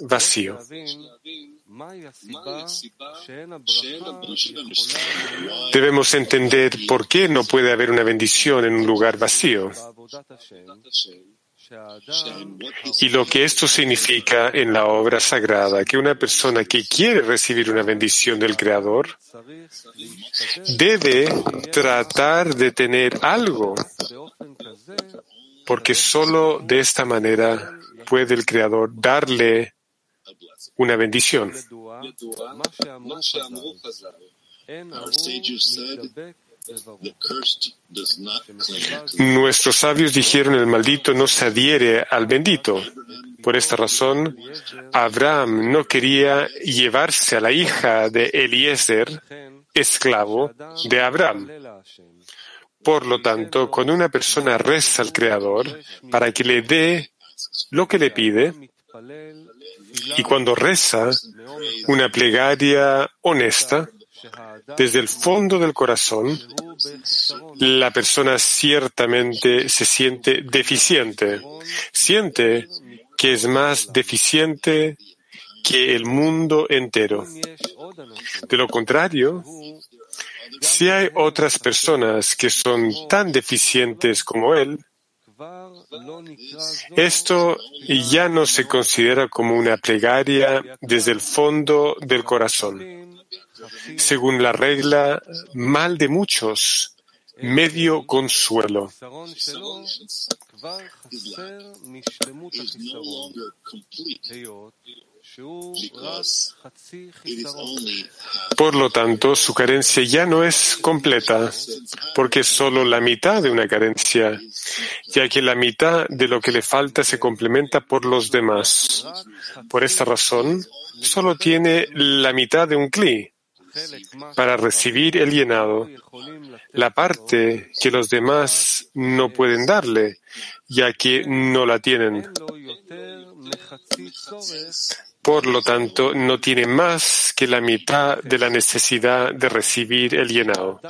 vacío. Debemos entender por qué no puede haber una bendición en un lugar vacío y lo que esto significa en la obra sagrada, que una persona que quiere recibir una bendición del Creador debe tratar de tener algo, porque solo de esta manera puede el Creador darle una bendición. Nuestros sabios dijeron el maldito no se adhiere al bendito. Por esta razón, Abraham no quería llevarse a la hija de Eliezer, esclavo de Abraham. Por lo tanto, cuando una persona reza al Creador para que le dé lo que le pide, y cuando reza una plegaria honesta, desde el fondo del corazón, la persona ciertamente se siente deficiente, siente que es más deficiente que el mundo entero. De lo contrario, si hay otras personas que son tan deficientes como él, esto ya no se considera como una plegaria desde el fondo del corazón. Según la regla, mal de muchos, medio consuelo. Por lo tanto, su carencia ya no es completa, porque es solo la mitad de una carencia, ya que la mitad de lo que le falta se complementa por los demás. Por esta razón, solo tiene la mitad de un cli para recibir el llenado, la parte que los demás no pueden darle, ya que no la tienen. Por lo tanto, no tiene más que la mitad de la necesidad de recibir el llenado.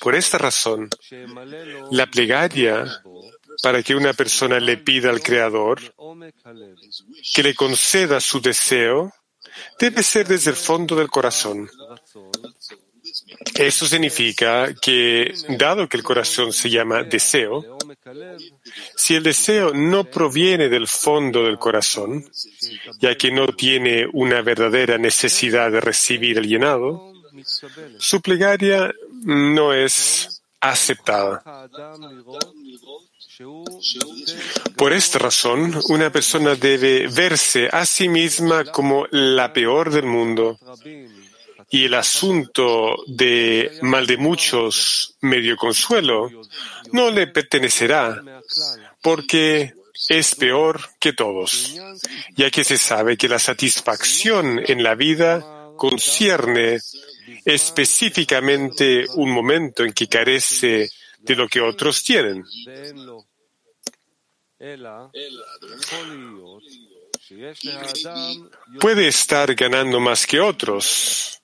Por esta razón, la plegaria para que una persona le pida al Creador que le conceda su deseo debe ser desde el fondo del corazón. Eso significa que, dado que el corazón se llama deseo, si el deseo no proviene del fondo del corazón, ya que no tiene una verdadera necesidad de recibir el llenado, su plegaria no es aceptada. Por esta razón, una persona debe verse a sí misma como la peor del mundo. Y el asunto de mal de muchos, medio consuelo, no le pertenecerá, porque es peor que todos, ya que se sabe que la satisfacción en la vida concierne específicamente un momento en que carece de lo que otros tienen. Puede estar ganando más que otros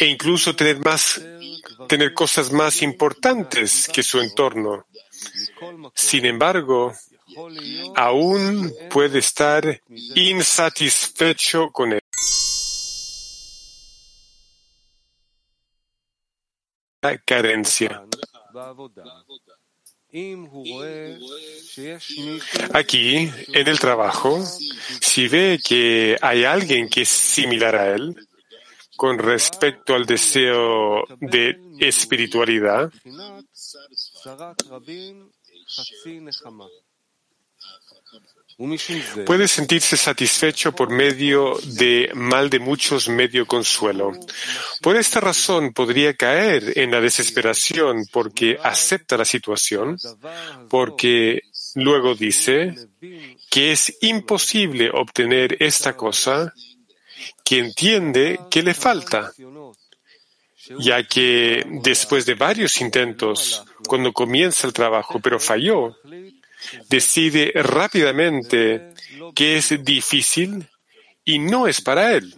e incluso tener más, tener cosas más importantes que su entorno. Sin embargo, aún puede estar insatisfecho con él. carencia. Aquí, en el trabajo, si ve que hay alguien que es similar a él, con respecto al deseo de espiritualidad, Puede sentirse satisfecho por medio de mal de muchos medio consuelo. Por esta razón podría caer en la desesperación porque acepta la situación, porque luego dice que es imposible obtener esta cosa que entiende que le falta, ya que después de varios intentos, cuando comienza el trabajo pero falló, decide rápidamente que es difícil y no es para él.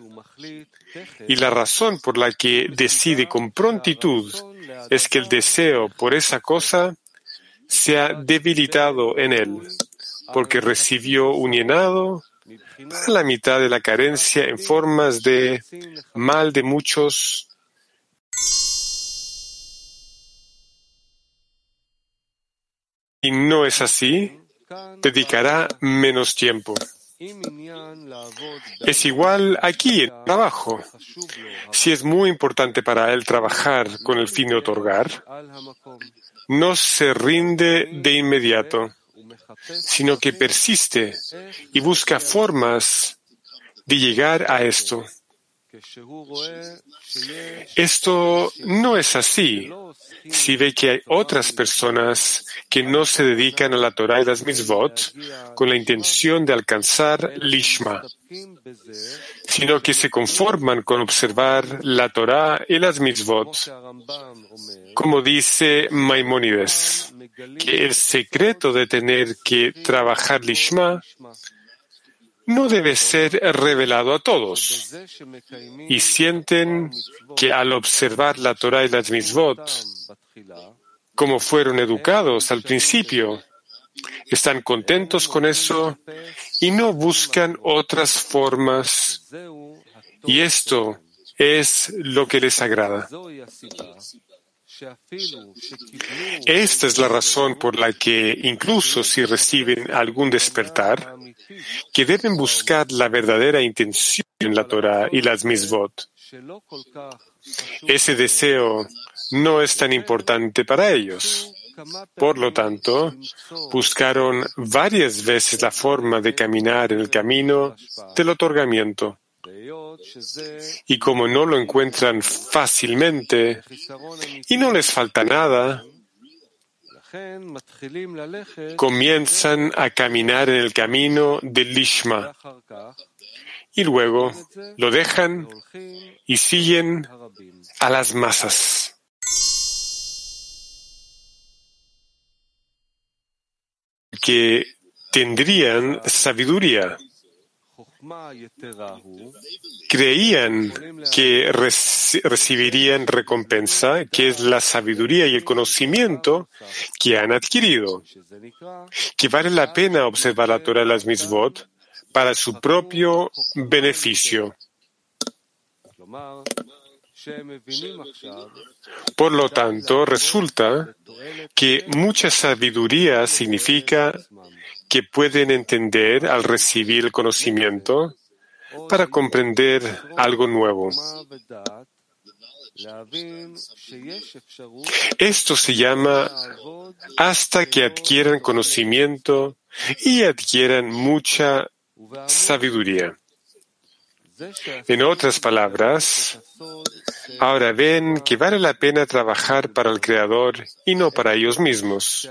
Y la razón por la que decide con prontitud es que el deseo por esa cosa se ha debilitado en él, porque recibió un llenado para la mitad de la carencia en formas de mal de muchos y no es así, dedicará menos tiempo. Es igual aquí en el trabajo. Si es muy importante para él trabajar con el fin de otorgar, no se rinde de inmediato, sino que persiste y busca formas de llegar a esto. Esto no es así si ve que hay otras personas que no se dedican a la Torah y las mitzvot con la intención de alcanzar lishma, sino que se conforman con observar la Torah y las mitzvot. Como dice Maimónides, que el secreto de tener que trabajar lishma no debe ser revelado a todos. Y sienten que al observar la Torah y las mitzvot, como fueron educados al principio, están contentos con eso y no buscan otras formas. Y esto es lo que les agrada. Esta es la razón por la que, incluso si reciben algún despertar, que deben buscar la verdadera intención en la Torah y las misvot. Ese deseo no es tan importante para ellos. Por lo tanto, buscaron varias veces la forma de caminar en el camino del otorgamiento. Y como no lo encuentran fácilmente y no les falta nada, comienzan a caminar en el camino del Lishma. Y luego lo dejan y siguen a las masas. que tendrían sabiduría creían que recibirían recompensa, que es la sabiduría y el conocimiento que han adquirido, que vale la pena observar la Torah de las mitzvot para su propio beneficio. Por lo tanto, resulta que mucha sabiduría significa que pueden entender al recibir el conocimiento para comprender algo nuevo. Esto se llama hasta que adquieran conocimiento y adquieran mucha sabiduría. En otras palabras, ahora ven que vale la pena trabajar para el Creador y no para ellos mismos.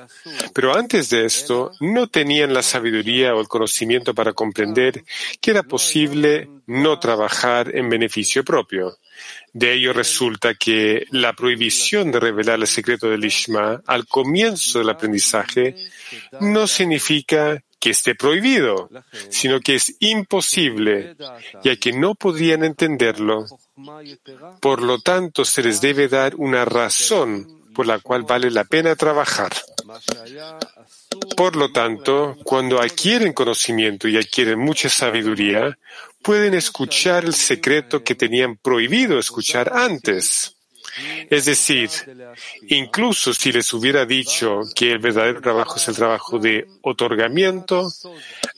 Pero antes de esto, no tenían la sabiduría o el conocimiento para comprender que era posible no trabajar en beneficio propio. De ello resulta que la prohibición de revelar el secreto del Ishma al comienzo del aprendizaje no significa que esté prohibido, sino que es imposible, ya que no podrían entenderlo. Por lo tanto, se les debe dar una razón por la cual vale la pena trabajar. Por lo tanto, cuando adquieren conocimiento y adquieren mucha sabiduría, pueden escuchar el secreto que tenían prohibido escuchar antes. Es decir, incluso si les hubiera dicho que el verdadero trabajo es el trabajo de otorgamiento,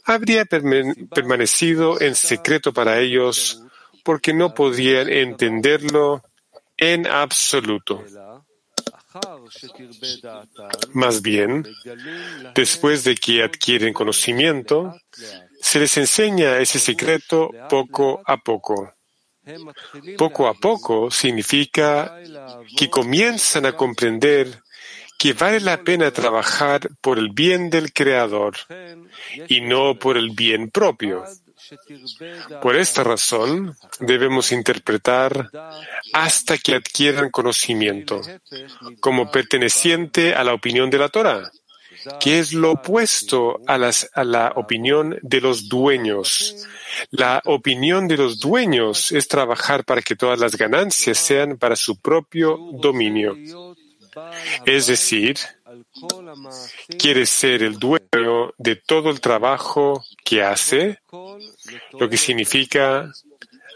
habría permanecido en secreto para ellos porque no podían entenderlo en absoluto. Más bien, después de que adquieren conocimiento, se les enseña ese secreto poco a poco. Poco a poco significa que comienzan a comprender que vale la pena trabajar por el bien del Creador y no por el bien propio. Por esta razón, debemos interpretar hasta que adquieran conocimiento como perteneciente a la opinión de la Torah, que es lo opuesto a, a la opinión de los dueños, la opinión de los dueños es trabajar para que todas las ganancias sean para su propio dominio. Es decir, quiere ser el dueño de todo el trabajo que hace, lo que significa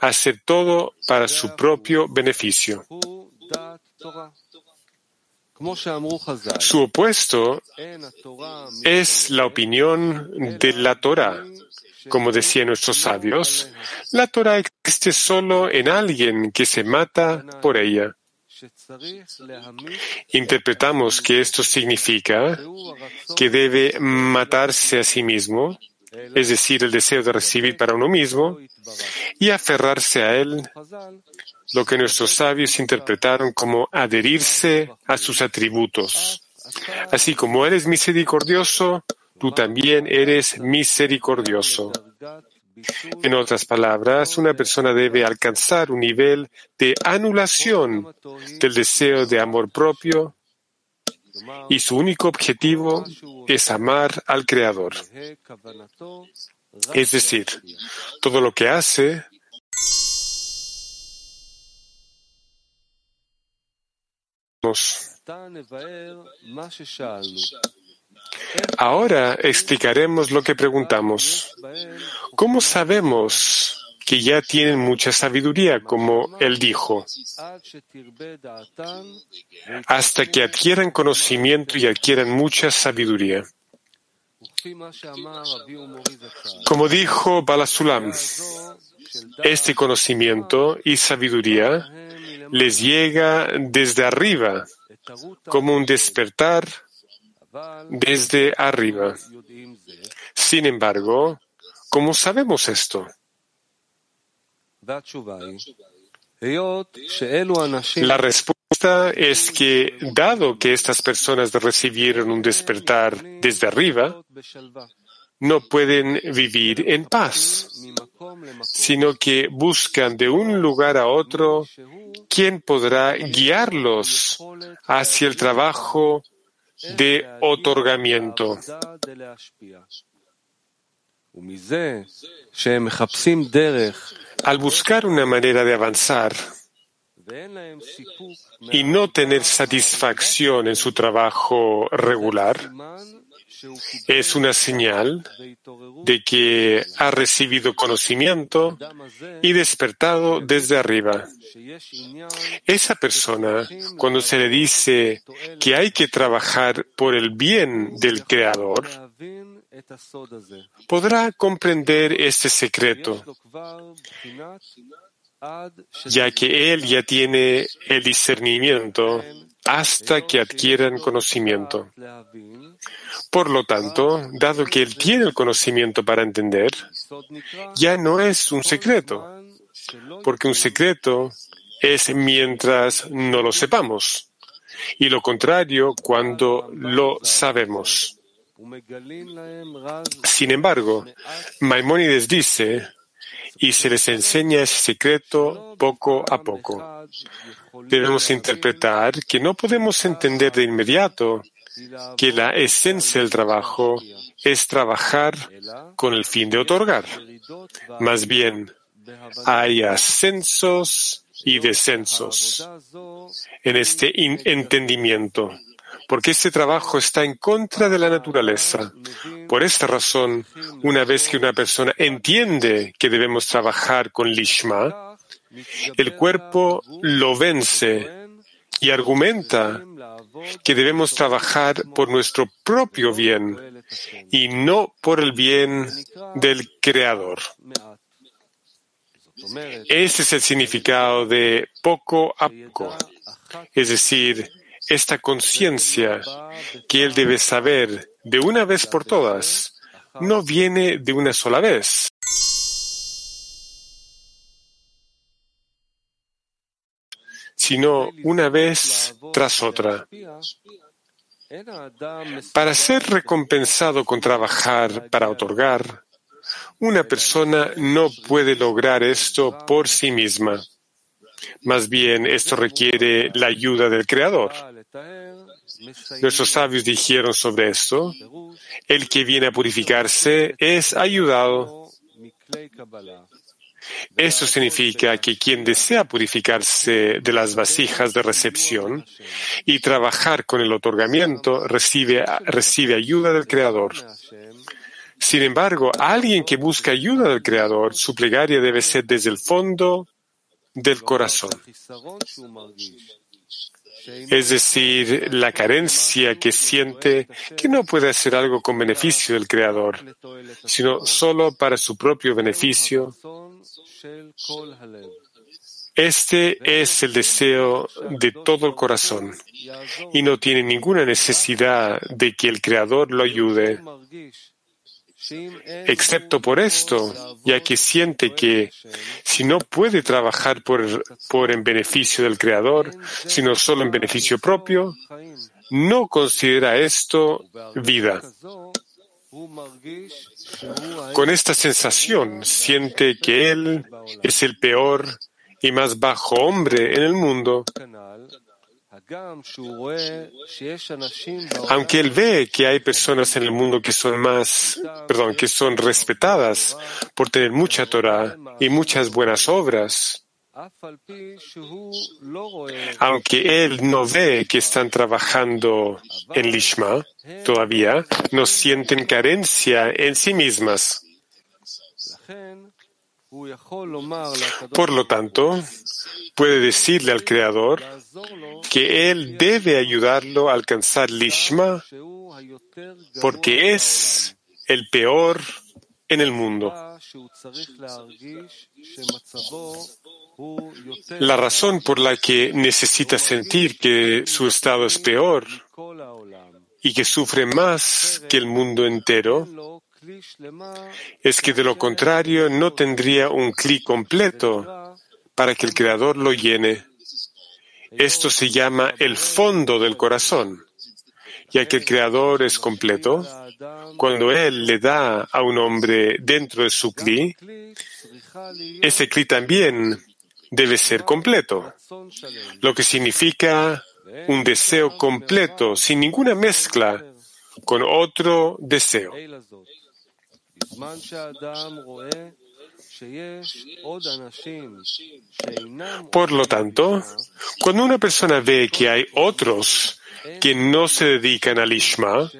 hacer todo para su propio beneficio. Su opuesto es la opinión de la Torah. Como decían nuestros sabios, la Torah existe solo en alguien que se mata por ella. Interpretamos que esto significa que debe matarse a sí mismo, es decir, el deseo de recibir para uno mismo, y aferrarse a él, lo que nuestros sabios interpretaron como adherirse a sus atributos. Así como eres misericordioso, tú también eres misericordioso. En otras palabras, una persona debe alcanzar un nivel de anulación del deseo de amor propio y su único objetivo es amar al Creador. Es decir, todo lo que hace Ahora explicaremos lo que preguntamos. ¿Cómo sabemos que ya tienen mucha sabiduría, como él dijo? Hasta que adquieran conocimiento y adquieran mucha sabiduría. Como dijo Balasulam, este conocimiento y sabiduría les llega desde arriba, como un despertar desde arriba. Sin embargo, ¿cómo sabemos esto? La respuesta es que, dado que estas personas recibieron un despertar desde arriba, no pueden vivir en paz, sino que buscan de un lugar a otro quien podrá guiarlos hacia el trabajo de otorgamiento. Al buscar una manera de avanzar y no tener satisfacción en su trabajo regular, es una señal de que ha recibido conocimiento y despertado desde arriba. Esa persona, cuando se le dice que hay que trabajar por el bien del Creador, podrá comprender este secreto, ya que él ya tiene el discernimiento hasta que adquieran conocimiento. Por lo tanto, dado que él tiene el conocimiento para entender, ya no es un secreto, porque un secreto es mientras no lo sepamos, y lo contrario cuando lo sabemos. Sin embargo, Maimónides dice, y se les enseña ese secreto poco a poco. Debemos interpretar que no podemos entender de inmediato que la esencia del trabajo es trabajar con el fin de otorgar. Más bien, hay ascensos y descensos en este entendimiento, porque este trabajo está en contra de la naturaleza. Por esta razón, una vez que una persona entiende que debemos trabajar con Lishma, el cuerpo lo vence y argumenta que debemos trabajar por nuestro propio bien y no por el bien del Creador. Ese es el significado de poco a poco, es decir, esta conciencia que él debe saber de una vez por todas no viene de una sola vez. sino una vez tras otra. Para ser recompensado con trabajar para otorgar, una persona no puede lograr esto por sí misma. Más bien, esto requiere la ayuda del Creador. Nuestros sabios dijeron sobre esto, el que viene a purificarse es ayudado Esto significa que quien desea purificarse de las vasijas de recepción y trabajar con el otorgamiento recibe, recibe ayuda del Creador. Sin embargo, alguien que busca ayuda del Creador, su plegaria debe ser desde el fondo del corazón. Es decir, la carencia que siente que no puede hacer algo con beneficio del Creador, sino solo para su propio beneficio. Este es el deseo de todo el corazón y no tiene ninguna necesidad de que el Creador lo ayude excepto por esto, ya que siente que si no puede trabajar por, por en beneficio del Creador, sino solo en beneficio propio, no considera esto vida. Con esta sensación siente que él es el peor y más bajo hombre en el mundo aunque él ve que hay personas en el mundo que son más, perdón, que son respetadas por tener mucha Torah y muchas buenas obras, aunque él no ve que están trabajando en Lishma todavía, no sienten carencia en sí mismas. Por lo tanto, puede decirle al Creador que él debe ayudarlo a alcanzar Lishma porque es el peor en el mundo. La razón por la que necesita sentir que su estado es peor y que sufre más que el mundo entero es que de lo contrario no tendría un clic completo para que el Creador lo llene. Esto se llama el fondo del corazón, ya que el Creador es completo. Cuando Él le da a un hombre dentro de su cli, ese cli también debe ser completo, lo que significa un deseo completo, sin ninguna mezcla con otro deseo. Por lo tanto, cuando una persona ve que hay otros que no se dedican al Ishma,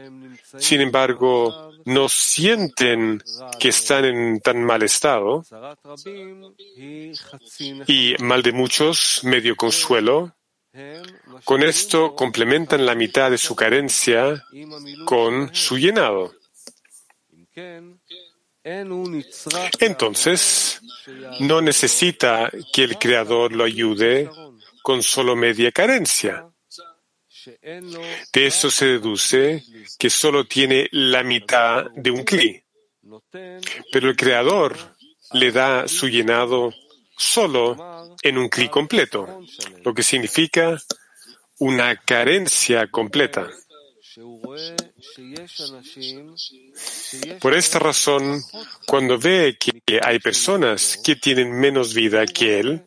sin embargo, no sienten que están en tan mal estado, y mal de muchos, medio consuelo, con esto complementan la mitad de su carencia con su llenado. Entonces, no necesita que el Creador lo ayude con solo media carencia. De esto se deduce que solo tiene la mitad de un cli. Pero el Creador le da su llenado solo en un cli completo, lo que significa una carencia completa. Por esta razón, cuando ve que hay personas que tienen menos vida que él,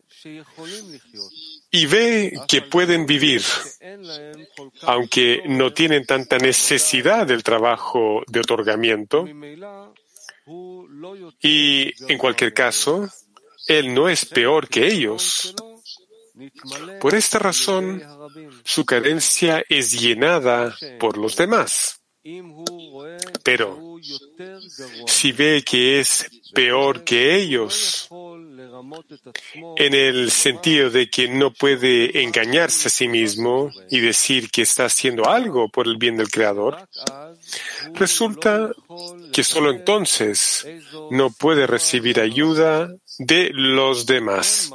y ve que pueden vivir, aunque no tienen tanta necesidad del trabajo de otorgamiento, y en cualquier caso, él no es peor que ellos, por esta razón, su carencia es llenada por los demás. Pero si ve que es peor que ellos, en el sentido de que no puede engañarse a sí mismo y decir que está haciendo algo por el bien del Creador, resulta que solo entonces no puede recibir ayuda de los demás.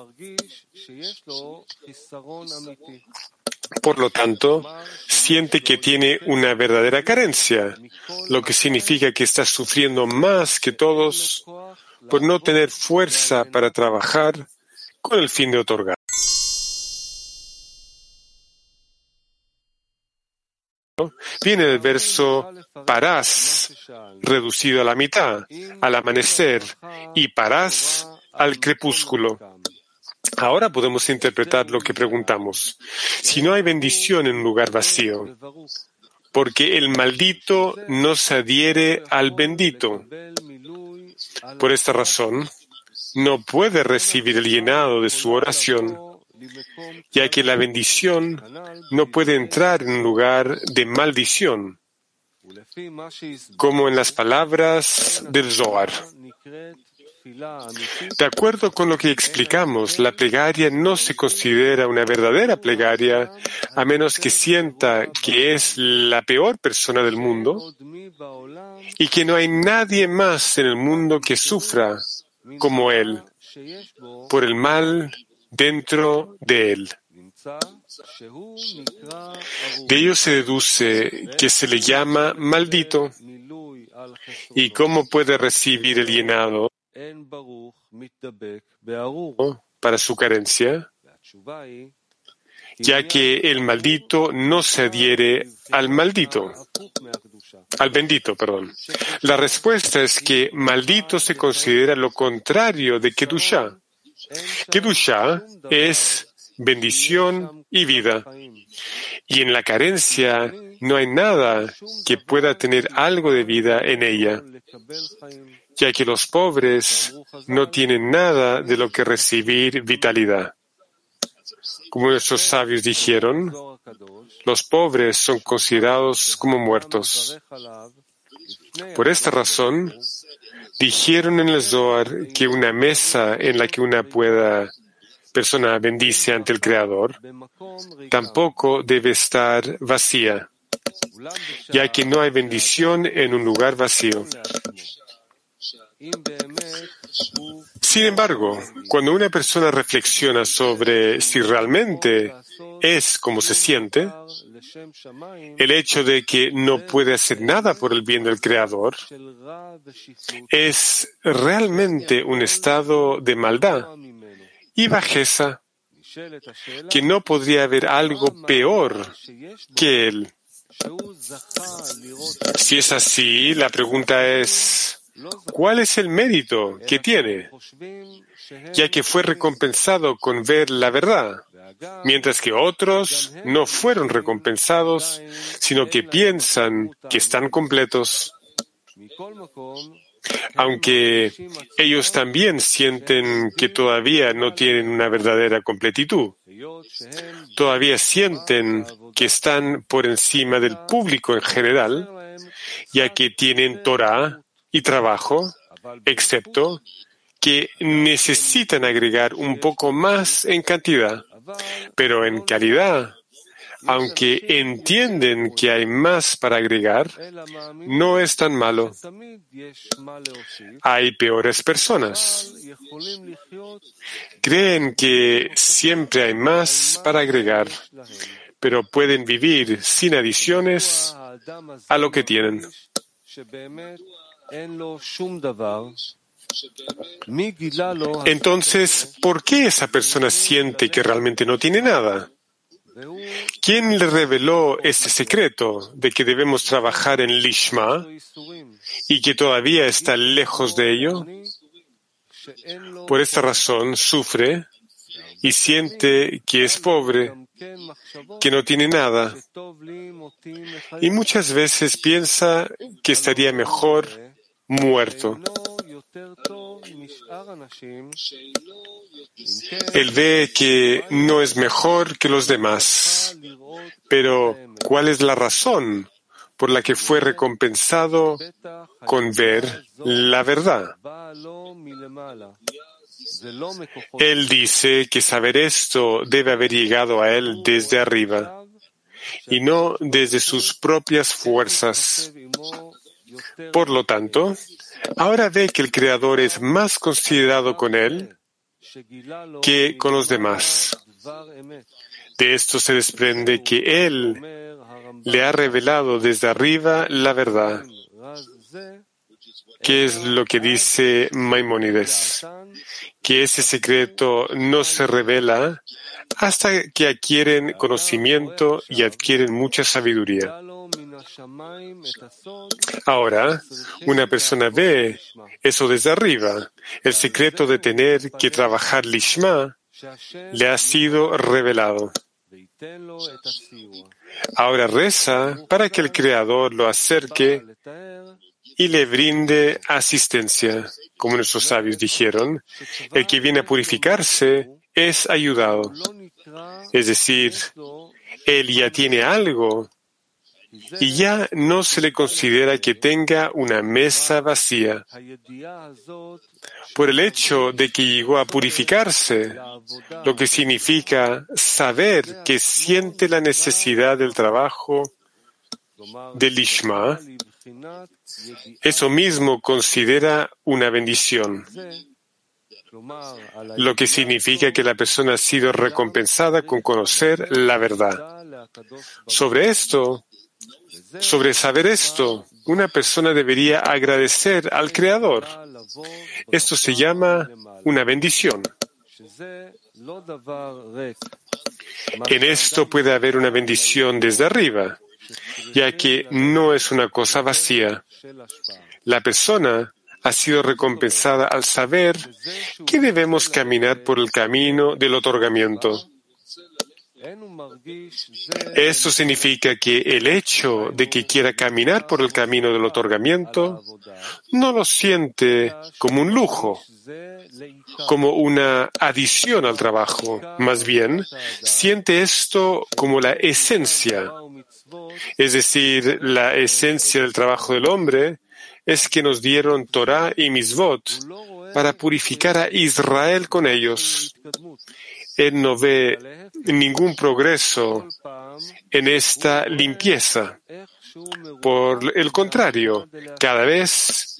Por lo tanto, siente que tiene una verdadera carencia, lo que significa que está sufriendo más que todos por no tener fuerza para trabajar con el fin de otorgar. Viene el verso parás, reducido a la mitad, al amanecer, y parás al crepúsculo. Ahora podemos interpretar lo que preguntamos. Si no hay bendición en un lugar vacío, porque el maldito no se adhiere al bendito. Por esta razón, no puede recibir el llenado de su oración, ya que la bendición no puede entrar en un lugar de maldición, como en las palabras del Zohar. De acuerdo con lo que explicamos, la plegaria no se considera una verdadera plegaria a menos que sienta que es la peor persona del mundo y que no hay nadie más en el mundo que sufra como él por el mal dentro de él. De ello se deduce que se le llama maldito. ¿Y cómo puede recibir el llenado para su carencia? Ya que el maldito no se adhiere al maldito, al bendito, perdón. La respuesta es que maldito se considera lo contrario de Kedusha. Kedusha es bendición y vida. Y en la carencia no hay nada que pueda tener algo de vida en ella, ya que los pobres no tienen nada de lo que recibir vitalidad. Como nuestros sabios dijeron, los pobres son considerados como muertos. Por esta razón, dijeron en el Zohar que una mesa en la que una pueda persona bendice ante el Creador, tampoco debe estar vacía, ya que no hay bendición en un lugar vacío. Sin embargo, cuando una persona reflexiona sobre si realmente es como se siente, el hecho de que no puede hacer nada por el bien del Creador es realmente un estado de maldad y bajeza, que no podría haber algo peor que él. Si es así, la pregunta es, ¿cuál es el mérito que tiene? Ya que fue recompensado con ver la verdad, mientras que otros no fueron recompensados, sino que piensan que están completos aunque ellos también sienten que todavía no tienen una verdadera completitud. Todavía sienten que están por encima del público en general, ya que tienen Torah y trabajo, excepto que necesitan agregar un poco más en cantidad, pero en calidad aunque entienden que hay más para agregar, no es tan malo. Hay peores personas. Creen que siempre hay más para agregar, pero pueden vivir sin adiciones a lo que tienen. Entonces, ¿por qué esa persona siente que realmente no tiene nada? ¿Quién le reveló este secreto de que debemos trabajar en Lishma y que todavía está lejos de ello? Por esta razón sufre y siente que es pobre, que no tiene nada. Y muchas veces piensa que estaría mejor muerto. Él ve que no es mejor que los demás. Pero, ¿cuál es la razón por la que fue recompensado con ver la verdad? Él dice que saber esto debe haber llegado a él desde arriba y no desde sus propias fuerzas. Por lo tanto, ahora ve que el Creador es más considerado con él que con los demás. De esto se desprende que Él le ha revelado desde arriba la verdad. ¿Qué es lo que dice Maimónides? Que ese secreto no se revela hasta que adquieren conocimiento y adquieren mucha sabiduría. Ahora, una persona ve eso desde arriba, el secreto de tener que trabajar Lishma le ha sido revelado. Ahora reza para que el Creador lo acerque y le brinde asistencia. Como nuestros sabios dijeron, el que viene a purificarse es ayudado. Es decir, él ya tiene algo y ya no se le considera que tenga una mesa vacía. Por el hecho de que llegó a purificarse, lo que significa saber que siente la necesidad del trabajo del Ishma, eso mismo considera una bendición, lo que significa que la persona ha sido recompensada con conocer la verdad. Sobre esto, sobre saber esto, una persona debería agradecer al Creador. Esto se llama una bendición. En esto puede haber una bendición desde arriba, ya que no es una cosa vacía. La persona ha sido recompensada al saber que debemos caminar por el camino del otorgamiento. Esto significa que el hecho de que quiera caminar por el camino del otorgamiento no lo siente como un lujo, como una adición al trabajo. Más bien, siente esto como la esencia. Es decir, la esencia del trabajo del hombre es que nos dieron Torah y Misvot para purificar a Israel con ellos. Él no ve ningún progreso en esta limpieza. Por el contrario, cada vez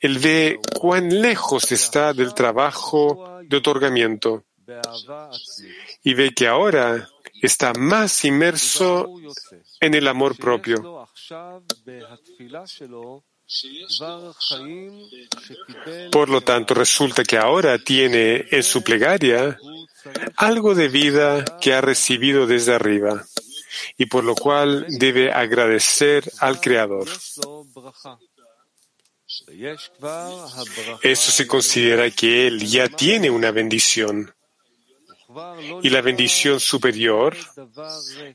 él ve cuán lejos está del trabajo de otorgamiento y ve que ahora está más inmerso en el amor propio. Por lo tanto, resulta que ahora tiene en su plegaria algo de vida que ha recibido desde arriba y por lo cual debe agradecer al Creador. Eso se considera que él ya tiene una bendición y la bendición superior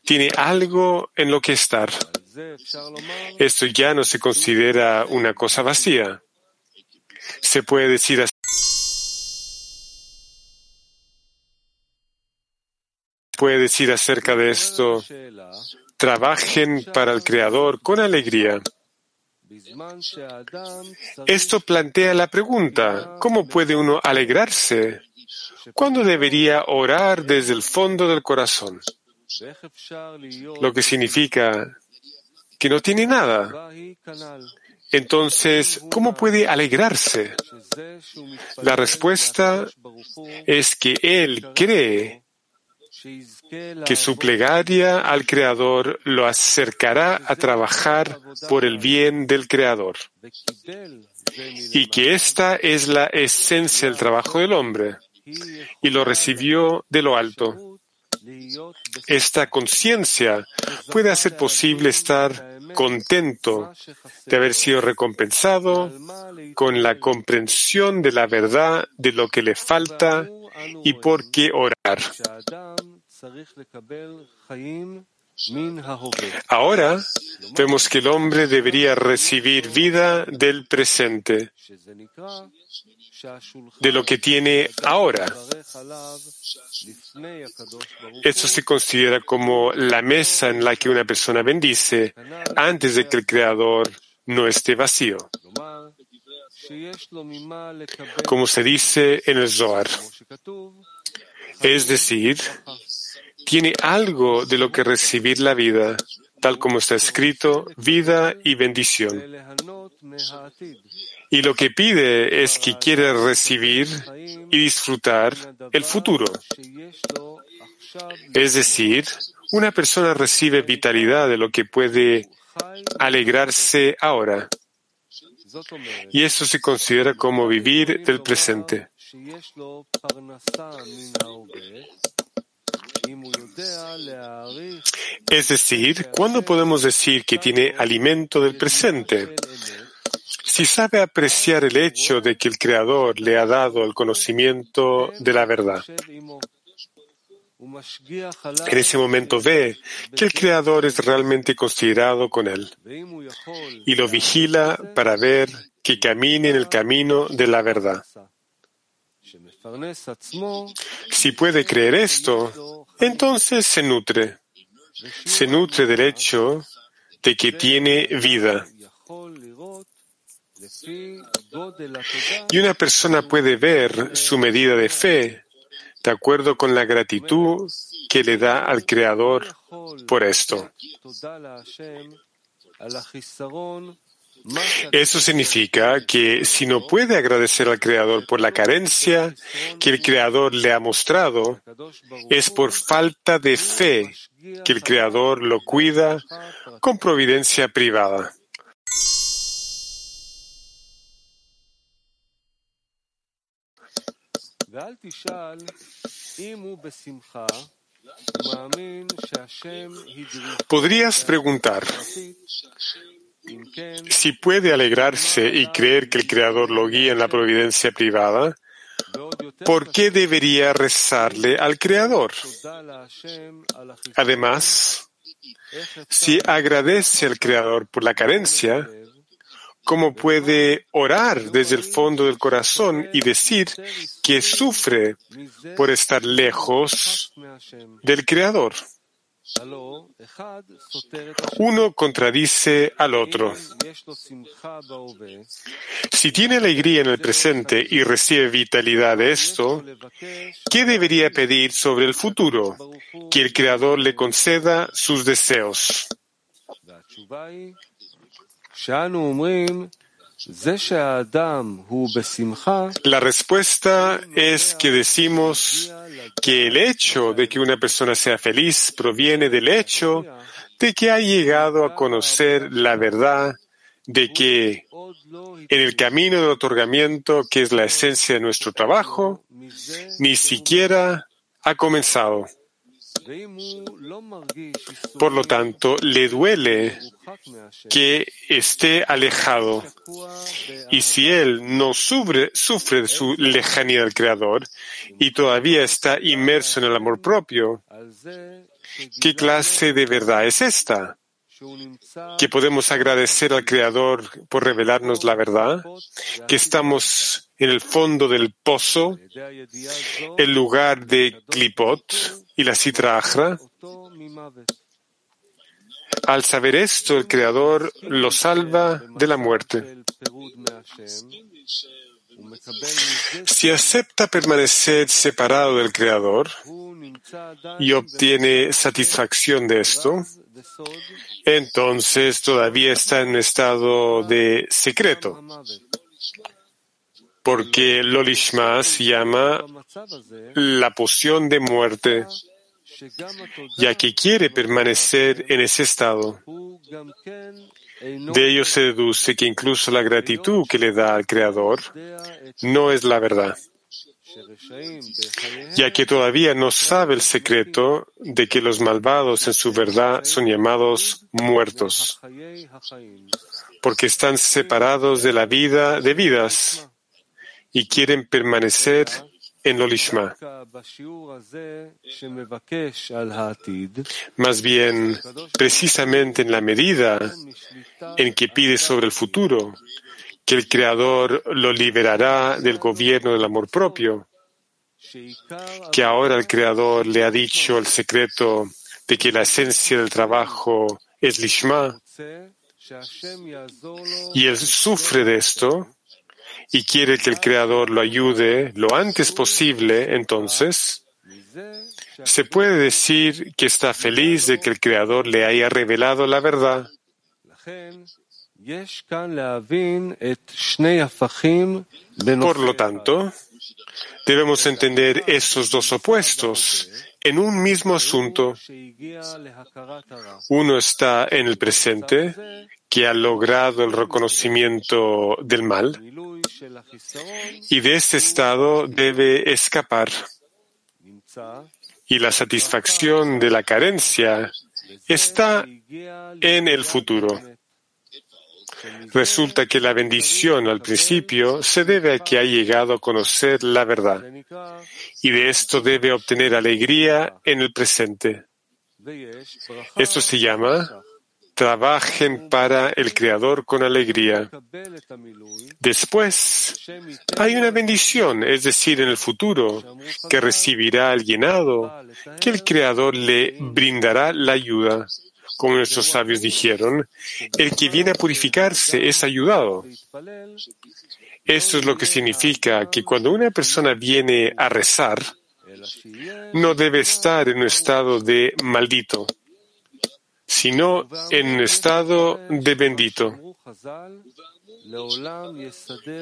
tiene algo en lo que estar. Esto ya no se considera una cosa vacía. Se puede decir así. Puede decir acerca de esto? Trabajen para el Creador con alegría. Esto plantea la pregunta, ¿cómo puede uno alegrarse? ¿Cuándo debería orar desde el fondo del corazón? Lo que significa que no tiene nada. Entonces, ¿cómo puede alegrarse? La respuesta es que él cree que su plegaria al Creador lo acercará a trabajar por el bien del Creador y que esta es la esencia del trabajo del hombre y lo recibió de lo alto. Esta conciencia puede hacer posible estar contento de haber sido recompensado con la comprensión de la verdad de lo que le falta y por qué orar. Ahora vemos que el hombre debería recibir vida del presente, de lo que tiene ahora. Esto se considera como la mesa en la que una persona bendice antes de que el Creador no esté vacío. Como se dice en el Zohar. Es decir, tiene algo de lo que recibir la vida, tal como está escrito, vida y bendición. Y lo que pide es que quiere recibir y disfrutar el futuro. Es decir, una persona recibe vitalidad de lo que puede alegrarse ahora. Y eso se considera como vivir del presente. Es decir, ¿cuándo podemos decir que tiene alimento del presente? Si sabe apreciar el hecho de que el Creador le ha dado el conocimiento de la verdad. En ese momento ve que el Creador es realmente considerado con él y lo vigila para ver que camine en el camino de la verdad. Si puede creer esto, entonces se nutre. Se nutre del hecho de que tiene vida. Y una persona puede ver su medida de fe de acuerdo con la gratitud que le da al Creador por esto. Eso significa que si no puede agradecer al Creador por la carencia que el Creador le ha mostrado, es por falta de fe que el Creador lo cuida con providencia privada. Podrías preguntar si puede alegrarse y creer que el Creador lo guía en la providencia privada, ¿por qué debería rezarle al Creador? Además, si agradece al Creador por la carencia, cómo puede orar desde el fondo del corazón y decir que sufre por estar lejos del Creador. Uno contradice al otro. Si tiene alegría en el presente y recibe vitalidad de esto, ¿qué debería pedir sobre el futuro? Que el Creador le conceda sus deseos. La respuesta es que decimos que el hecho de que una persona sea feliz proviene del hecho de que ha llegado a conocer la verdad de que en el camino del otorgamiento, que es la esencia de nuestro trabajo, ni siquiera ha comenzado. Por lo tanto, le duele que esté alejado. Y si él no sufre, de su lejanía del Creador y todavía está inmerso en el amor propio, ¿qué clase de verdad es esta? que podemos agradecer al Creador por revelarnos la verdad, que estamos en el fondo del pozo, el lugar de Klipot y la Sitra Al saber esto, el Creador lo salva de la muerte. Si acepta permanecer separado del Creador y obtiene satisfacción de esto, entonces todavía está en un estado de secreto, porque Lolishma se llama la poción de muerte, ya que quiere permanecer en ese estado. De ello se deduce que incluso la gratitud que le da al Creador no es la verdad ya que todavía no sabe el secreto de que los malvados en su verdad son llamados muertos, porque están separados de la vida de vidas y quieren permanecer en lo lishma. Más bien, precisamente en la medida en que pide sobre el futuro, que el Creador lo liberará del gobierno del amor propio, que ahora el Creador le ha dicho el secreto de que la esencia del trabajo es Lishma, y él sufre de esto y quiere que el Creador lo ayude lo antes posible, entonces se puede decir que está feliz de que el Creador le haya revelado la verdad. Por lo tanto, debemos entender esos dos opuestos en un mismo asunto. Uno está en el presente, que ha logrado el reconocimiento del mal, y de este estado debe escapar. Y la satisfacción de la carencia está en el futuro. Resulta que la bendición al principio se debe a que ha llegado a conocer la verdad y de esto debe obtener alegría en el presente. Esto se llama trabajen para el Creador con alegría. Después, hay una bendición, es decir, en el futuro, que recibirá al llenado, que el Creador le brindará la ayuda. Como nuestros sabios dijeron, el que viene a purificarse es ayudado. Esto es lo que significa que cuando una persona viene a rezar, no debe estar en un estado de maldito sino en estado de bendito.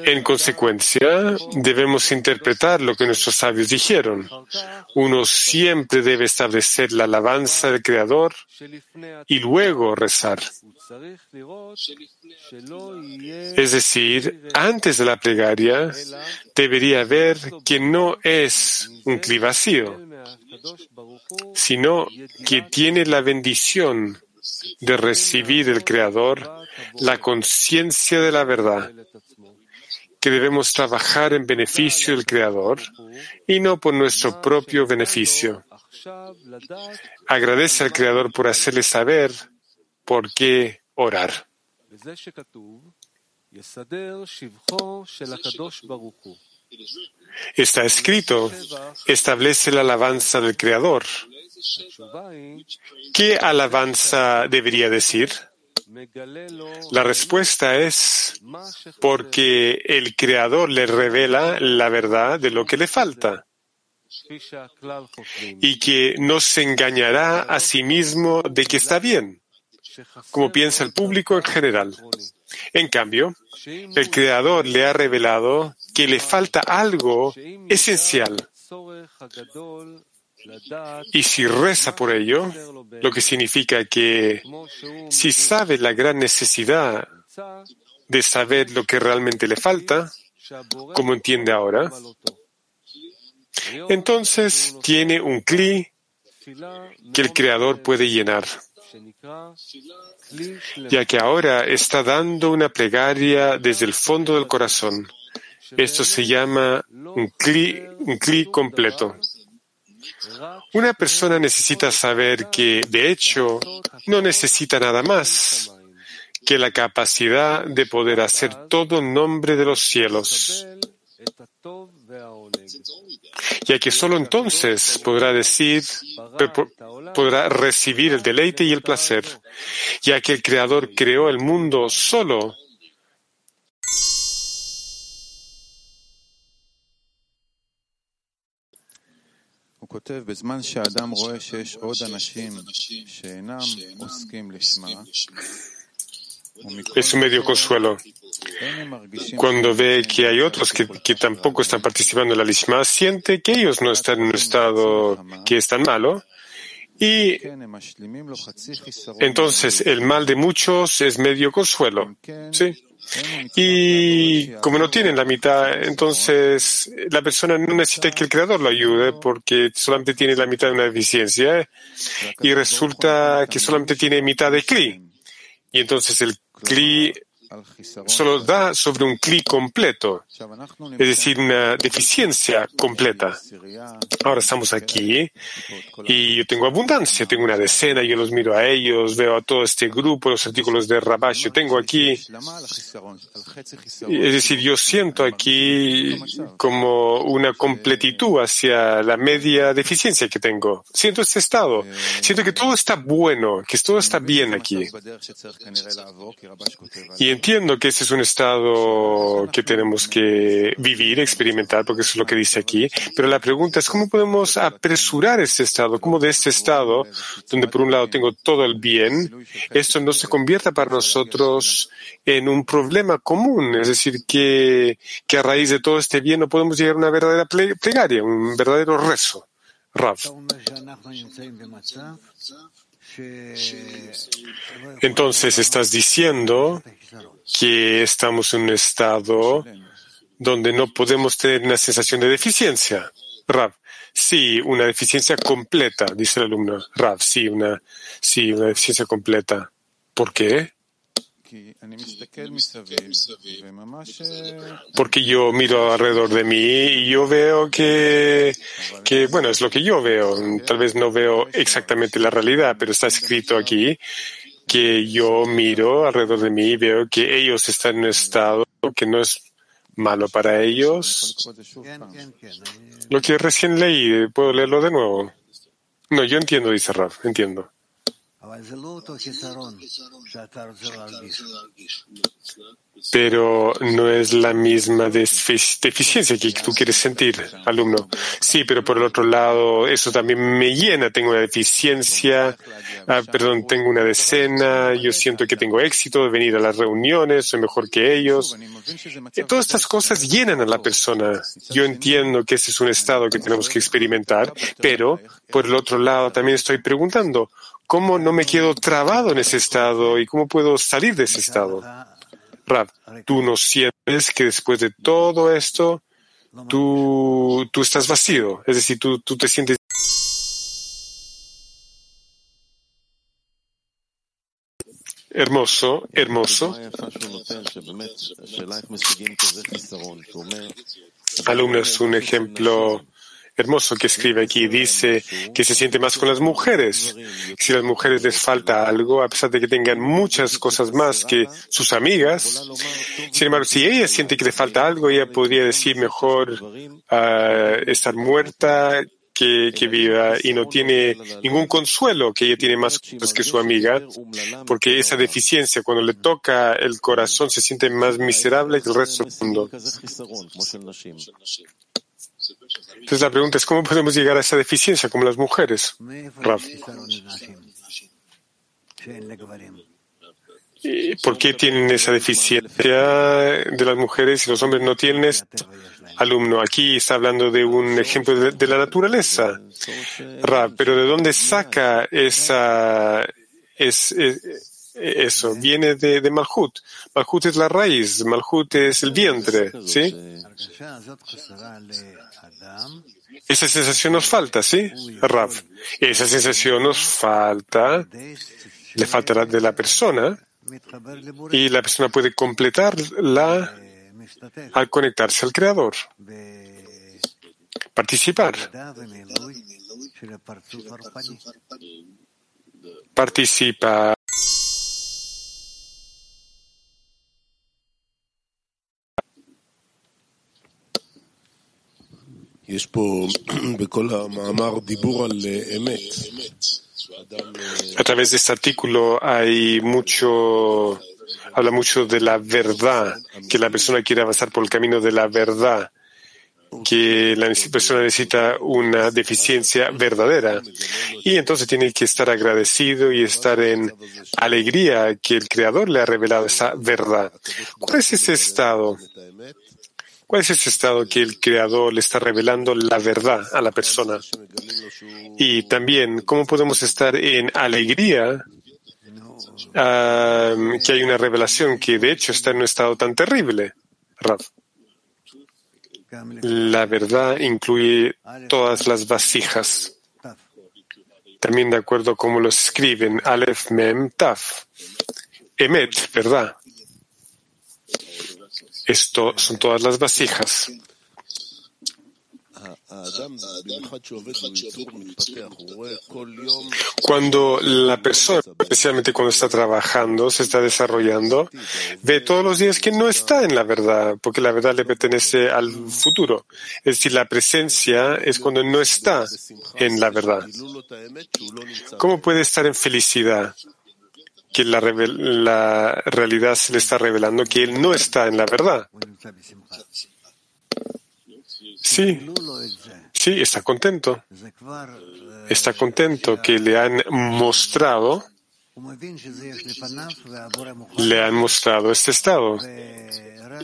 En consecuencia, debemos interpretar lo que nuestros sabios dijeron. Uno siempre debe establecer la alabanza del Creador y luego rezar. Es decir, antes de la plegaria, debería ver que no es un cli vacío, sino que tiene la bendición de recibir del Creador la conciencia de la verdad, que debemos trabajar en beneficio del Creador y no por nuestro propio beneficio. Agradece al Creador por hacerle saber por qué orar. Está escrito, establece la alabanza del Creador. ¿Qué alabanza debería decir? La respuesta es porque el Creador le revela la verdad de lo que le falta y que no se engañará a sí mismo de que está bien, como piensa el público en general. En cambio, el Creador le ha revelado que le falta algo esencial y si reza por ello, lo que significa que si sabe la gran necesidad de saber lo que realmente le falta, como entiende ahora, entonces tiene un cli que el Creador puede llenar, ya que ahora está dando una plegaria desde el fondo del corazón. Esto se llama un cli, completo. Una persona necesita saber que, de hecho, no necesita nada más que la capacidad de poder hacer todo en nombre de los cielos, ya que solo entonces podrá decir, podrá recibir el deleite y el placer, ya que el Creador creó el mundo solo Es un medio consuelo. Cuando ve que hay otros que, tampoco están participando en la Lishma, siente que ellos no están en un estado que es tan malo. Y entonces el mal de muchos es medio consuelo. Sí. Y como no tienen la mitad, entonces la persona no necesita que el creador lo ayude porque solamente tiene la mitad de una deficiencia y resulta que solamente tiene mitad de CLI. Y entonces el CLI solo da sobre un clic completo, es decir, una deficiencia completa. Ahora estamos aquí y yo tengo abundancia, tengo una decena, yo los miro a ellos, veo a todo este grupo, los artículos de Rabash, yo tengo aquí, es decir, yo siento aquí como una completitud hacia la media deficiencia que tengo. Siento este estado, siento que todo está bueno, que todo está bien aquí. Y entiendo que ese es un estado que tenemos que vivir, experimentar, porque eso es lo que dice aquí. Pero la pregunta es, ¿cómo podemos apresurar ese estado? ¿Cómo de este estado, donde por un lado tengo todo el bien, esto no se convierta para nosotros en un problema común? Es decir, que, que a raíz de todo este bien no podemos llegar a una verdadera plegaria, un verdadero rezo. Rav. Entonces estás diciendo que estamos en un estado donde no podemos tener una sensación de deficiencia. Rav, sí, una deficiencia completa, dice el alumno. Rav, sí, una, sí, una deficiencia completa. ¿Por qué? Porque yo miro alrededor de mí y yo veo que, que, bueno, es lo que yo veo. Tal vez no veo exactamente la realidad, pero está escrito aquí que yo miro alrededor de mí y veo que ellos están en un estado que no es malo para ellos. Lo que recién leí, ¿puedo leerlo de nuevo? No, yo entiendo, dice Raf, entiendo. Pero no es la misma deficiencia que tú quieres sentir, alumno. Sí, pero por el otro lado, eso también me llena. Tengo una deficiencia, ah, perdón, tengo una decena, yo siento que tengo éxito de venir a las reuniones, soy mejor que ellos. Eh, todas estas cosas llenan a la persona. Yo entiendo que ese es un estado que tenemos que experimentar, pero por el otro lado también estoy preguntando, ¿cómo no me quedo trabado en ese estado y cómo puedo salir de ese estado? Rab, tú no sientes que después de todo esto, tú, tú estás vacío, es decir, tú, tú te sientes Hermoso, hermoso. Alumno es un ejemplo hermoso que escribe aquí. Dice que se siente más con las mujeres. Si a las mujeres les falta algo, a pesar de que tengan muchas cosas más que sus amigas, sin embargo, si ella siente que le falta algo, ella podría decir mejor uh, estar muerta que, que, viva y no tiene ningún consuelo que ella tiene más cosas que su amiga, porque esa deficiencia cuando le toca el corazón se siente más miserable que el resto del mundo. Entonces la pregunta es, ¿cómo podemos llegar a esa deficiencia como las mujeres? ¿Por qué tienen esa deficiencia de las mujeres y los hombres no tienen? Alumno, aquí está hablando de un ejemplo de, la naturaleza. Pero ¿de dónde saca esa, es, eso? Viene de, de Malhut. Malhut es la raíz, Malhut es el vientre, ¿sí? Esa sensación nos falta, ¿sí? Rav. Esa sensación nos falta, le faltará de la persona y la persona puede completarla al conectarse al Creador. Participar. Participa A través de este artículo hay mucho, habla mucho de la verdad, que la persona quiere avanzar por el camino de la verdad, que la persona necesita una deficiencia verdadera. Y entonces tiene que estar agradecido y estar en alegría que el Creador le ha revelado esa verdad. ¿Cuál es ese estado? ¿Cuál es ese estado que el Creador le está revelando la verdad a la persona? Y también, ¿cómo podemos estar en alegría que hay una revelación que de hecho está en un estado tan terrible? La verdad incluye todas las vasijas. También de acuerdo a cómo lo escriben, Aleph, Mem, Taf. Emet, verdad. Esto son todas las vasijas. Cuando la persona, especialmente cuando está trabajando, se está desarrollando, ve todos los días que no está en la verdad, porque la verdad le pertenece al futuro. Es decir, la presencia es cuando no está en la verdad. ¿Cómo puede estar en felicidad? Que la, la, realidad se le está revelando que él no está en la verdad. Sí, sí, está contento. Está contento que le han mostrado, le han mostrado este estado.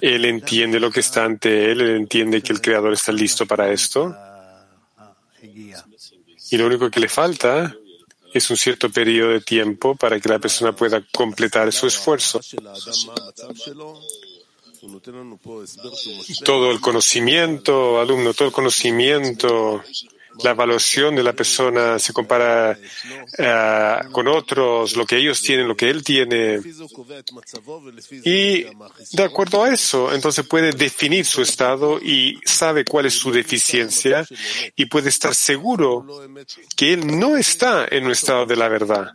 Él entiende lo que está ante él, él entiende que el Creador está listo para esto. Y lo único que le falta es un cierto periodo de tiempo para que la persona pueda completar su esfuerzo. Todo el conocimiento, alumno, todo el conocimiento la evaluación de la persona se compara eh, con otros, lo que ellos tienen, lo que él tiene. Y de acuerdo a eso, entonces puede definir su estado y sabe cuál es su deficiencia y puede estar seguro que él no está en un estado de la verdad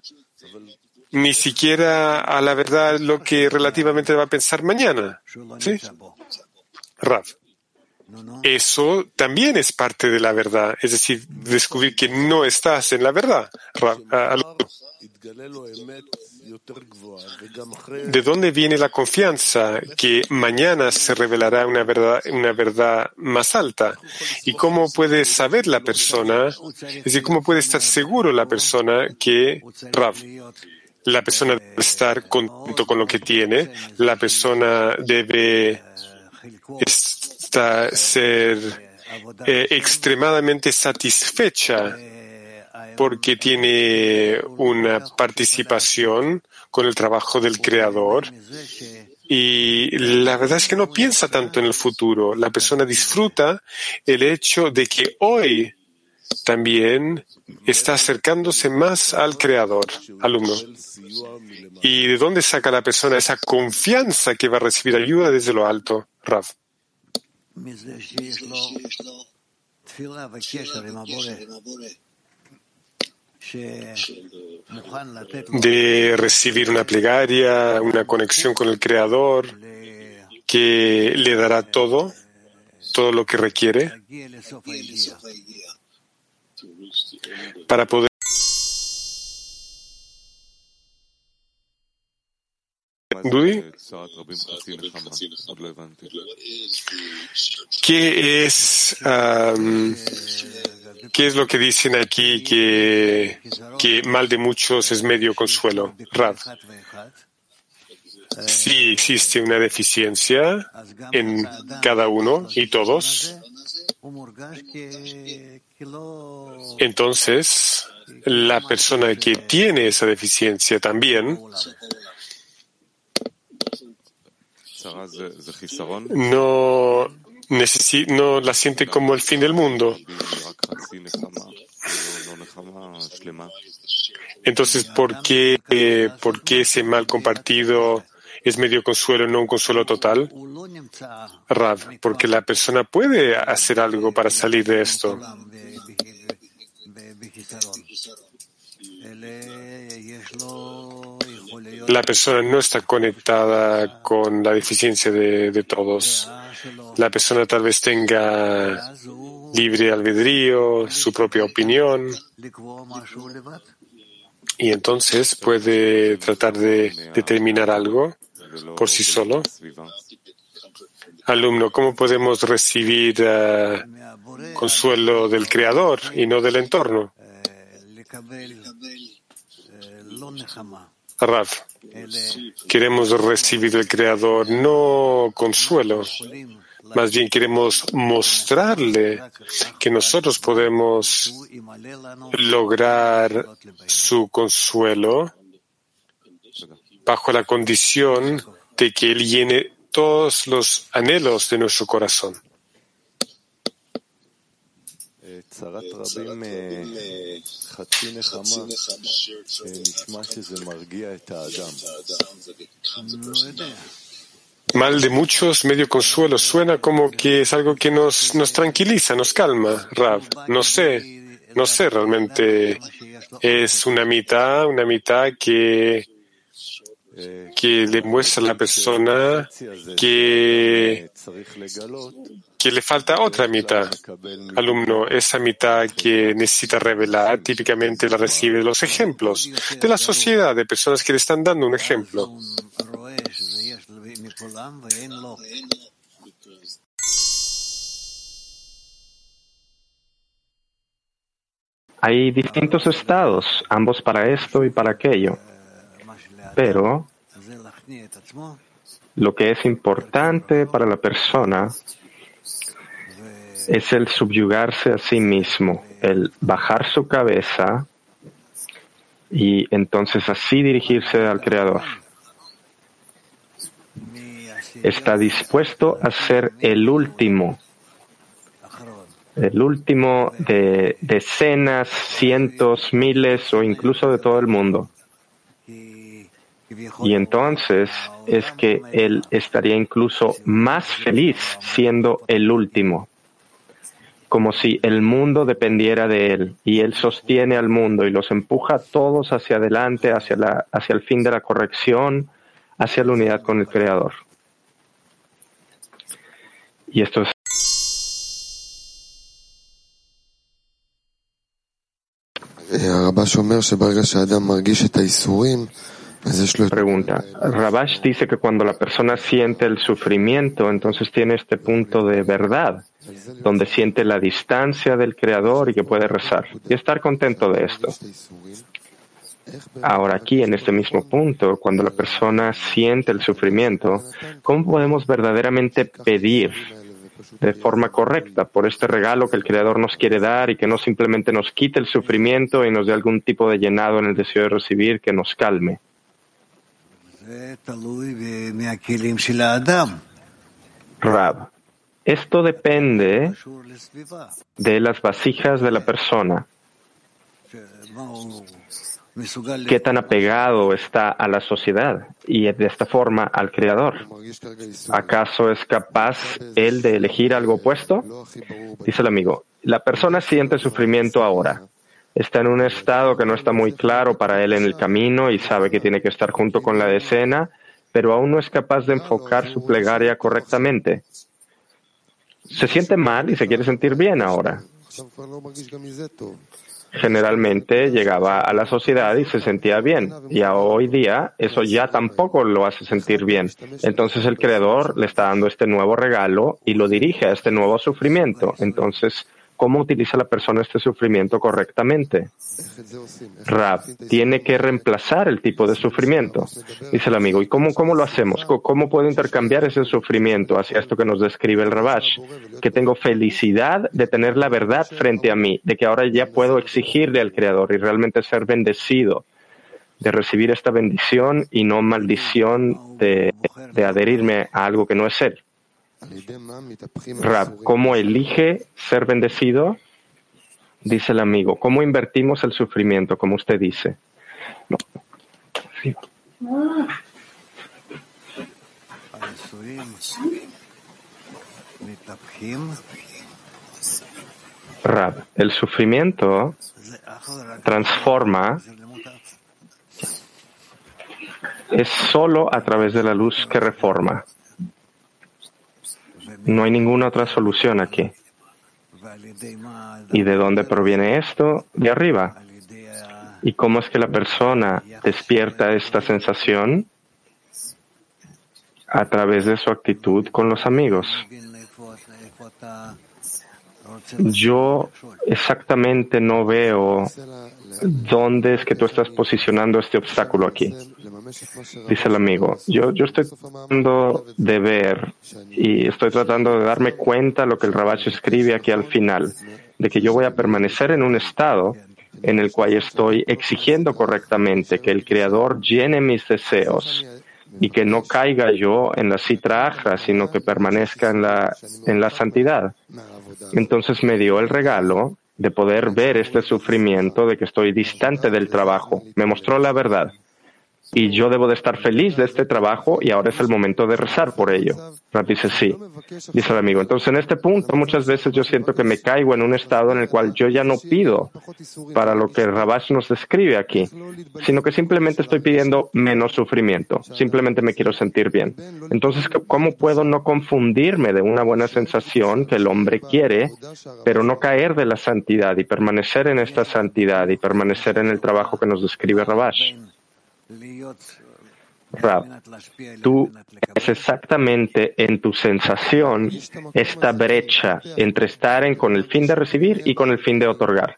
ni siquiera a la verdad lo que relativamente va a pensar mañana. ¿Sí? Rav. Eso también es parte de la verdad, es decir, descubrir que no estás en la verdad. ¿De dónde viene la confianza que mañana se revelará una verdad, una verdad más alta? ¿Y cómo puede saber la persona? Es decir, ¿cómo puede estar seguro la persona que, Rav, la persona debe estar contento con lo que tiene, la persona debe ser eh, extremadamente satisfecha porque tiene una participación con el trabajo del creador y la verdad es que no piensa tanto en el futuro. La persona disfruta el hecho de que hoy también está acercándose más al creador, alumno. ¿Y de dónde saca la persona esa confianza que va a recibir ayuda desde lo alto, Rav? De recibir una plegaria, una conexión con el Creador, que le dará todo, todo lo que requiere para poder ¿Qué es, ¿Qué es lo que dicen aquí que, que mal de muchos es medio consuelo? Rav. Si existe una deficiencia en cada uno y todos, entonces la persona que tiene esa deficiencia también no, no la siente como el fin del mundo. Entonces, ¿por qué, eh, ¿por qué ese mal compartido es medio consuelo, no un consuelo total? Rav, porque la persona puede hacer algo para salir de esto. La persona no está conectada con la deficiencia de, todos. La persona tal vez tenga libre albedrío, su propia opinión, y entonces puede tratar de determinar algo por sí solo. Alumno, ¿cómo podemos recibir eh, consuelo del Creador y no del entorno? Rav, queremos recibir del Creador no consuelo, más bien queremos mostrarle que nosotros podemos lograr su consuelo bajo la condición de que Él llene todos los anhelos de nuestro corazón. Mal de muchos, medio consuelo, suena como que es algo que nos, nos tranquiliza, nos calma, Rav. No sé, no sé realmente. Es una mitad, una mitad que que le muestra a la persona que, que le falta otra mitad. Alumno, esa mitad que necesita revelar, típicamente la recibe de los ejemplos de la sociedad, de personas que le están dando un ejemplo. Hay distintos estados, ambos para esto y para aquello. Pero lo que es importante para la persona es el subyugarse a sí mismo, el bajar su cabeza y entonces así dirigirse al Creador. Está dispuesto a ser el último, el último de decenas, cientos, miles o incluso de todo el mundo. Y entonces es que él estaría incluso más feliz siendo el último, como si el mundo dependiera de él y él sostiene al mundo y los empuja a todos hacia adelante, hacia, la, hacia el fin de la corrección, hacia la unidad con el Creador. Y esto es Pregunta. Rabash dice que cuando la persona siente el sufrimiento, entonces tiene este punto de verdad, donde siente la distancia del Creador y que puede rezar y estar contento de esto. Ahora aquí, en este mismo punto, cuando la persona siente el sufrimiento, ¿cómo podemos verdaderamente pedir de forma correcta por este regalo que el Creador nos quiere dar y que no simplemente nos quite el sufrimiento y nos dé algún tipo de llenado en el deseo de recibir que nos calme? Rab, esto depende de las vasijas de la persona. Qué tan apegado está a la sociedad y de esta forma al Creador. ¿Acaso es capaz él de elegir algo opuesto? Dice el amigo, la persona siente sufrimiento ahora está en un estado que no está muy claro para él en el camino y sabe que tiene que estar junto con la decena, pero aún no es capaz de enfocar su plegaria correctamente. Se siente mal y se quiere sentir bien ahora. Generalmente llegaba a la sociedad y se sentía bien, y hoy día eso ya tampoco lo hace sentir bien. Entonces el Creador le está dando este nuevo regalo y lo dirige a este nuevo sufrimiento. Entonces, ¿Cómo utiliza la persona este sufrimiento correctamente? Rab, tiene que reemplazar el tipo de sufrimiento. Dice el amigo, ¿y cómo, cómo lo hacemos? ¿Cómo puedo intercambiar ese sufrimiento hacia esto que nos describe el Rabash? Que tengo felicidad de tener la verdad frente a mí, de que ahora ya puedo exigirle al Creador y realmente ser bendecido, de recibir esta bendición y no maldición de, de adherirme a algo que no es Él. Rab, ¿cómo elige ser bendecido? Dice el amigo, ¿cómo invertimos el sufrimiento, como usted dice? No. Rab, el sufrimiento transforma es solo a través de la luz que reforma. No hay ninguna otra solución aquí. ¿Y de dónde proviene esto? De arriba. ¿Y cómo es que la persona despierta esta sensación? A través de su actitud con los amigos. Yo exactamente no veo dónde es que tú estás posicionando este obstáculo aquí. Dice el amigo, yo, yo estoy tratando de ver y estoy tratando de darme cuenta lo que el Rabash escribe aquí al final, de que yo voy a permanecer en un estado en el cual estoy exigiendo correctamente que el Creador llene mis deseos y que no caiga yo en la citra ajra, sino que permanezca en la, en la santidad. Entonces me dio el regalo de poder ver este sufrimiento de que estoy distante del trabajo. Me mostró la verdad y yo debo de estar feliz de este trabajo y ahora es el momento de rezar por ello. dice sí, dice el amigo. Entonces en este punto muchas veces yo siento que me caigo en un estado en el cual yo ya no pido para lo que Rabash nos describe aquí, sino que simplemente estoy pidiendo menos sufrimiento, simplemente me quiero sentir bien. Entonces, ¿cómo puedo no confundirme de una buena sensación que el hombre quiere, pero no caer de la santidad y permanecer en esta santidad y permanecer en el trabajo que nos describe Rabash? Rab, tú es exactamente en tu sensación esta brecha entre estar en con el fin de recibir y con el fin de otorgar.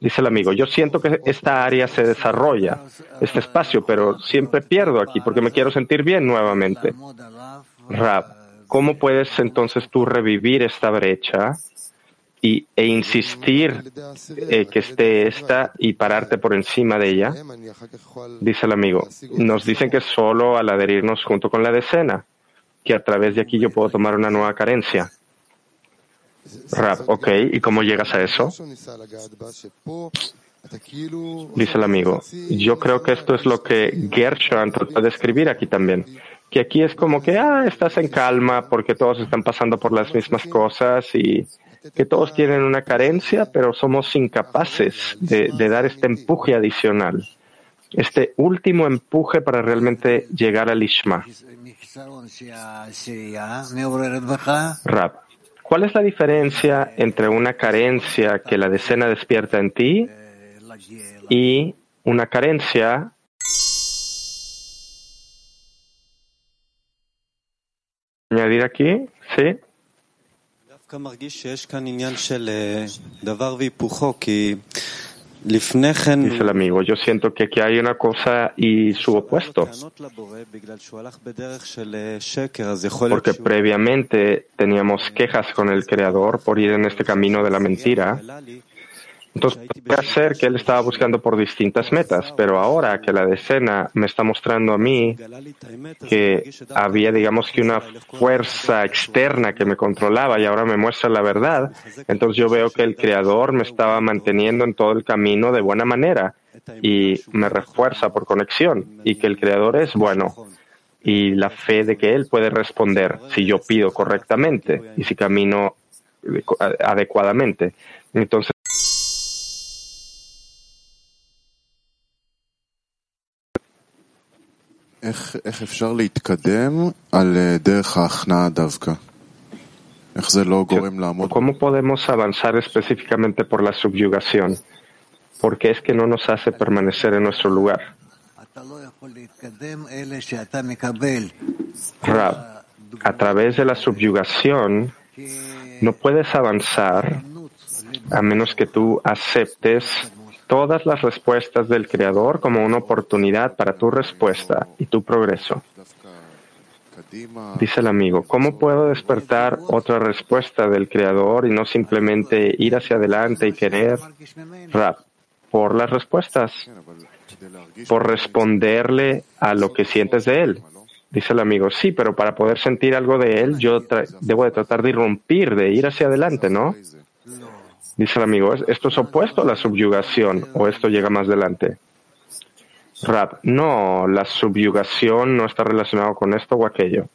Dice el amigo, yo siento que esta área se desarrolla, este espacio, pero siempre pierdo aquí porque me quiero sentir bien nuevamente. Rab, ¿cómo puedes entonces tú revivir esta brecha y, e insistir eh, que esté esta y pararte por encima de ella? Dice el amigo, nos dicen que solo al adherirnos junto con la decena, que a través de aquí yo puedo tomar una nueva carencia. Rab, ok, ¿y cómo llegas a eso? Dice el amigo, yo creo que esto es lo que Gershon trató de escribir aquí también, que aquí es como que, ah, estás en calma porque todos están pasando por las mismas cosas y que todos tienen una carencia, pero somos incapaces de, dar este empuje adicional, este último empuje para realmente llegar al Ishma. Rab, ¿cuál es la diferencia entre una carencia que la decena despierta en ti y una carencia añadir aquí, sí. Dice el amigo, yo siento que aquí hay una cosa y su opuesto. Porque previamente teníamos quejas con el Creador por ir en este camino de la mentira entonces, puede ser que él estaba buscando por distintas metas, pero ahora que la decena me está mostrando a mí que había, digamos que una fuerza externa que me controlaba y ahora me muestra la verdad, entonces yo veo que el Creador me estaba manteniendo en todo el camino de buena manera y me refuerza por conexión y que el Creador es bueno y la fe de que Él puede responder si yo pido correctamente y si camino adecuadamente. Entonces, ¿Cómo podemos avanzar específicamente por la subyugación? Porque es que no nos hace permanecer en nuestro lugar. a través de la subyugación no puedes avanzar a menos que tú aceptes todas las respuestas del Creador como una oportunidad para tu respuesta y tu progreso. Dice el amigo, ¿cómo puedo despertar otra respuesta del Creador y no simplemente ir hacia adelante y querer? Rap, por las respuestas, por responderle a lo que sientes de Él. Dice el amigo, sí, pero para poder sentir algo de Él, yo debo de tratar de irrumpir, de ir hacia adelante, ¿no? Dice el amigo, ¿esto es opuesto a la subyugación o esto llega más adelante? Rab, no, la subyugación no está relacionada con esto o aquello.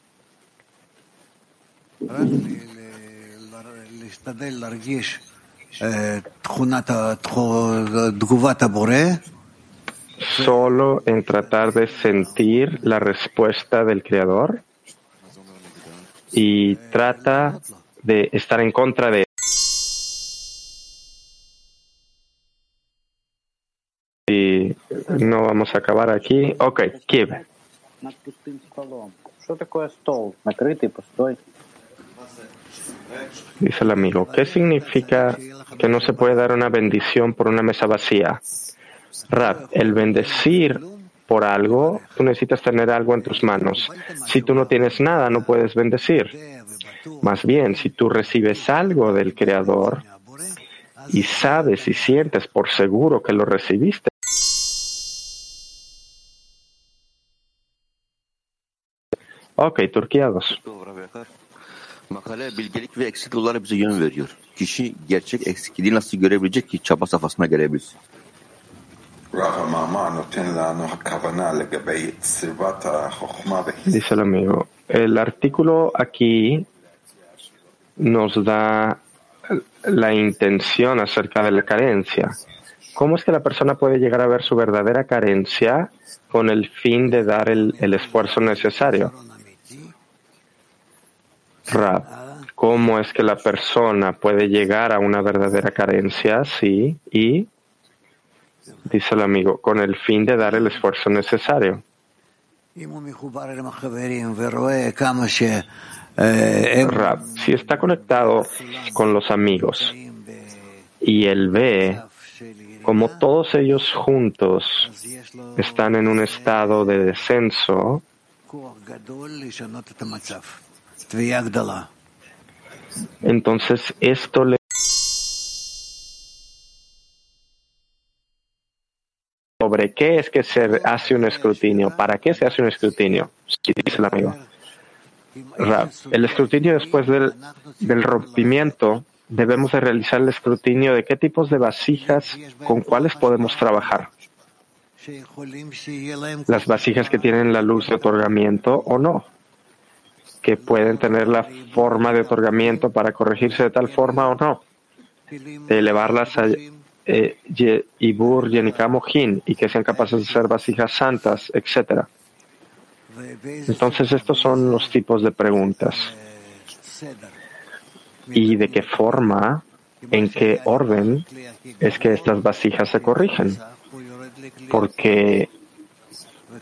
Solo en tratar de sentir la respuesta del Creador y trata de estar en contra de y no vamos a acabar aquí. Ok, Kiev. Dice el amigo, ¿qué significa que no se puede dar una bendición por una mesa vacía? Rab, el bendecir por algo, tú necesitas tener algo en tus manos. Si tú no tienes nada, no puedes bendecir. Más bien, si tú recibes algo del Creador y sabes y sientes por seguro que lo recibiste, Ok, Turquía 2. Makale bilgelik ve eksik yollara bize yön veriyor. Kişi gerçek eksikliği nasıl görebilecek ki çaba safhasına gelebilsin? Dice el amigo, el artículo aquí nos da la intención acerca de la carencia. ¿Cómo es que la persona puede llegar a ver su verdadera carencia con el fin de dar el, el esfuerzo necesario? Rab, ¿cómo es que la persona puede llegar a una verdadera carencia? Sí, y dice el amigo, con el fin de dar el esfuerzo necesario. Rab, si está conectado con los amigos y él ve como todos ellos juntos están en un estado de descenso, entonces esto le sobre qué es que se hace un escrutinio, para qué se hace un escrutinio, dice el amigo. El escrutinio después del, del rompimiento debemos de realizar el escrutinio de qué tipos de vasijas con cuáles podemos trabajar. Las vasijas que tienen la luz de otorgamiento o no, que pueden tener la forma de otorgamiento para corregirse de tal forma o no, elevarlas a eh, Ibur, Yenikam y que sean capaces de ser vasijas santas, etc. Entonces, estos son los tipos de preguntas. ¿Y de qué forma, en qué orden es que estas vasijas se corrigen? Porque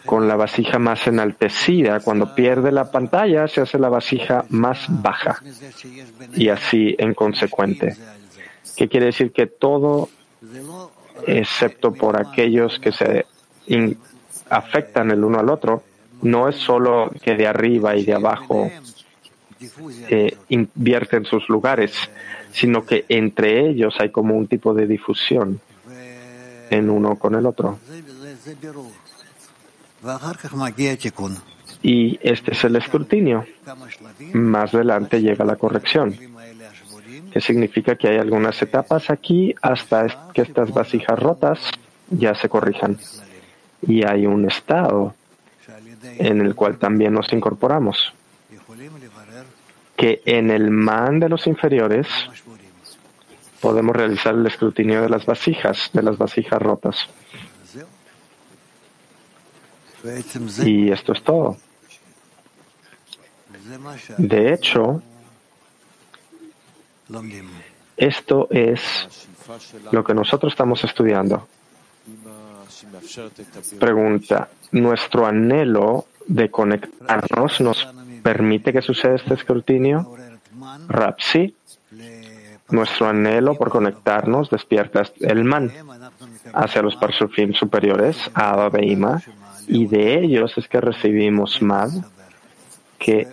con la vasija más enaltecida, cuando pierde la pantalla, se hace la vasija más baja y así en consecuente. ¿Qué quiere decir? Que todo, excepto por aquellos que se afectan el uno al otro, no es solo que de arriba y de abajo eh, invierten sus lugares, sino que entre ellos hay como un tipo de difusión en uno con el otro. Y este es el escrutinio. Más adelante llega la corrección, que significa que hay algunas etapas aquí hasta que estas vasijas rotas ya se corrijan. Y hay un estado en el cual también nos incorporamos. Que en el man de los inferiores podemos realizar el escrutinio de las vasijas, de las vasijas rotas. Y esto es todo. De hecho, esto es lo que nosotros estamos estudiando. Pregunta, ¿nuestro anhelo de conectarnos nos permite que suceda este escrutinio? Rapsi, nuestro anhelo por conectarnos despierta el man hacia los parsufim superiores, Abba Beima, y de ellos es que recibimos Mad, que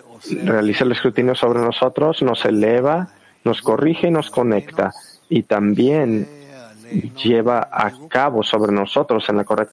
realiza el escrutinio sobre nosotros, nos eleva, nos corrige y nos conecta. Y también lleva a cabo sobre nosotros en la correcta